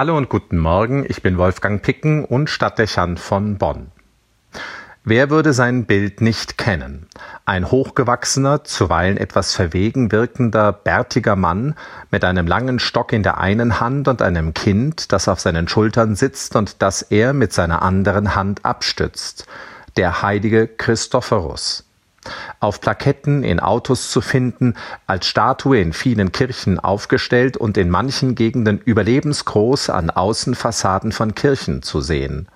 Hallo und guten Morgen, ich bin Wolfgang Picken und Stadtdechant von Bonn. Wer würde sein Bild nicht kennen? Ein hochgewachsener, zuweilen etwas verwegen wirkender, bärtiger Mann mit einem langen Stock in der einen Hand und einem Kind, das auf seinen Schultern sitzt und das er mit seiner anderen Hand abstützt. Der heilige Christophorus auf Plaketten in Autos zu finden, als Statue in vielen Kirchen aufgestellt und in manchen Gegenden überlebensgroß an Außenfassaden von Kirchen zu sehen.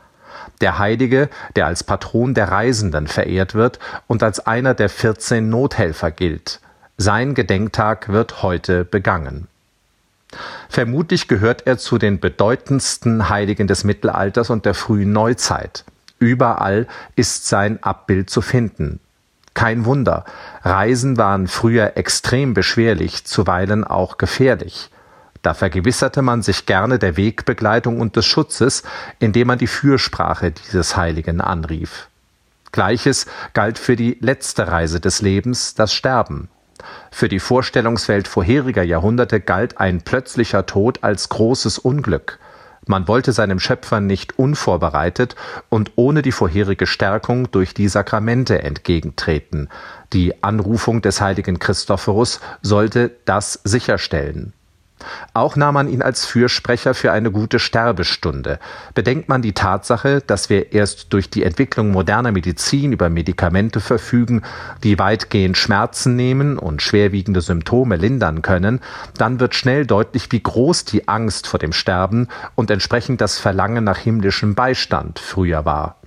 Der Heilige, der als Patron der Reisenden verehrt wird und als einer der 14 Nothelfer gilt. Sein Gedenktag wird heute begangen. Vermutlich gehört er zu den bedeutendsten Heiligen des Mittelalters und der frühen Neuzeit. Überall ist sein Abbild zu finden. Kein Wunder, Reisen waren früher extrem beschwerlich, zuweilen auch gefährlich. Da vergewisserte man sich gerne der Wegbegleitung und des Schutzes, indem man die Fürsprache dieses Heiligen anrief. Gleiches galt für die letzte Reise des Lebens, das Sterben. Für die Vorstellungswelt vorheriger Jahrhunderte galt ein plötzlicher Tod als großes Unglück. Man wollte seinem Schöpfer nicht unvorbereitet und ohne die vorherige Stärkung durch die Sakramente entgegentreten. Die Anrufung des heiligen Christophorus sollte das sicherstellen. Auch nahm man ihn als Fürsprecher für eine gute Sterbestunde. Bedenkt man die Tatsache, dass wir erst durch die Entwicklung moderner Medizin über Medikamente verfügen, die weitgehend Schmerzen nehmen und schwerwiegende Symptome lindern können, dann wird schnell deutlich, wie groß die Angst vor dem Sterben und entsprechend das Verlangen nach himmlischem Beistand früher war.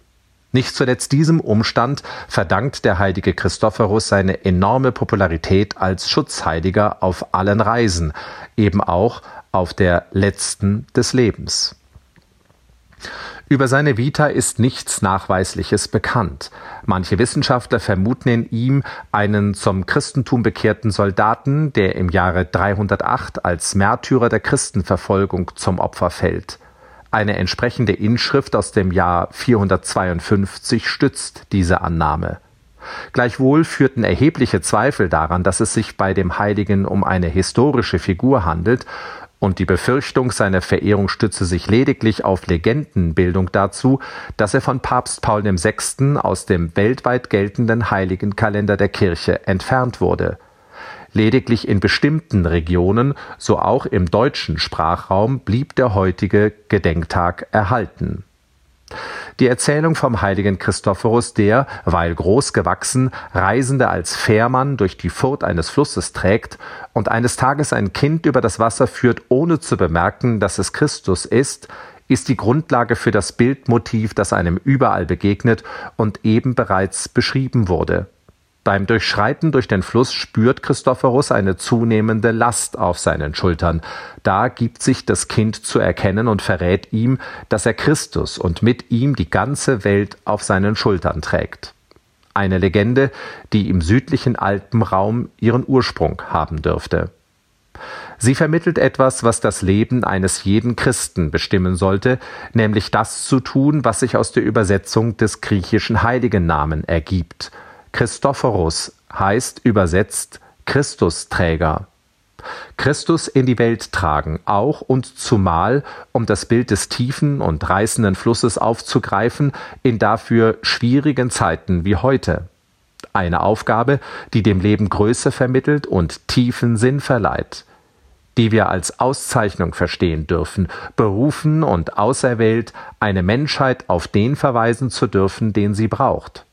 Nicht zuletzt diesem Umstand verdankt der heilige Christophorus seine enorme Popularität als Schutzheiliger auf allen Reisen, eben auch auf der letzten des Lebens. Über seine Vita ist nichts Nachweisliches bekannt. Manche Wissenschaftler vermuten in ihm einen zum Christentum bekehrten Soldaten, der im Jahre 308 als Märtyrer der Christenverfolgung zum Opfer fällt. Eine entsprechende Inschrift aus dem Jahr 452 stützt diese Annahme. Gleichwohl führten erhebliche Zweifel daran, dass es sich bei dem Heiligen um eine historische Figur handelt, und die Befürchtung seiner Verehrung stütze sich lediglich auf Legendenbildung dazu, dass er von Papst Paul VI. aus dem weltweit geltenden Heiligenkalender der Kirche entfernt wurde. Lediglich in bestimmten Regionen, so auch im deutschen Sprachraum, blieb der heutige Gedenktag erhalten. Die Erzählung vom heiligen Christophorus, der, weil groß gewachsen, Reisende als Fährmann durch die Furt eines Flusses trägt und eines Tages ein Kind über das Wasser führt, ohne zu bemerken, dass es Christus ist, ist die Grundlage für das Bildmotiv, das einem überall begegnet und eben bereits beschrieben wurde. Beim Durchschreiten durch den Fluss spürt Christophorus eine zunehmende Last auf seinen Schultern. Da gibt sich das Kind zu erkennen und verrät ihm, dass er Christus und mit ihm die ganze Welt auf seinen Schultern trägt. Eine Legende, die im südlichen Alpenraum ihren Ursprung haben dürfte. Sie vermittelt etwas, was das Leben eines jeden Christen bestimmen sollte, nämlich das zu tun, was sich aus der Übersetzung des griechischen Heiligennamen ergibt – Christophorus heißt übersetzt Christusträger. Christus in die Welt tragen, auch und zumal, um das Bild des tiefen und reißenden Flusses aufzugreifen, in dafür schwierigen Zeiten wie heute. Eine Aufgabe, die dem Leben Größe vermittelt und tiefen Sinn verleiht, die wir als Auszeichnung verstehen dürfen, berufen und auserwählt, eine Menschheit auf den verweisen zu dürfen, den sie braucht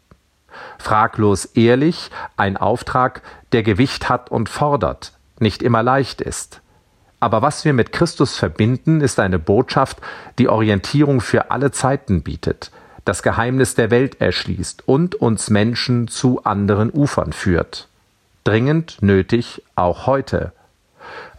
fraglos ehrlich, ein Auftrag, der Gewicht hat und fordert, nicht immer leicht ist. Aber was wir mit Christus verbinden, ist eine Botschaft, die Orientierung für alle Zeiten bietet, das Geheimnis der Welt erschließt und uns Menschen zu anderen Ufern führt. Dringend nötig auch heute.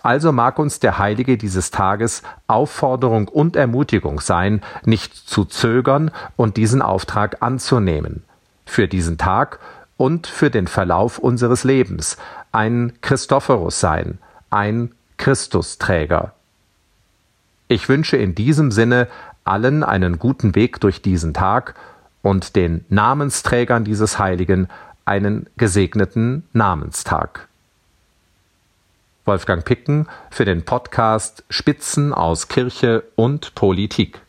Also mag uns der Heilige dieses Tages Aufforderung und Ermutigung sein, nicht zu zögern und diesen Auftrag anzunehmen, für diesen Tag und für den Verlauf unseres Lebens ein Christophorus sein, ein Christusträger. Ich wünsche in diesem Sinne allen einen guten Weg durch diesen Tag und den Namensträgern dieses Heiligen einen gesegneten Namenstag. Wolfgang Picken für den Podcast Spitzen aus Kirche und Politik.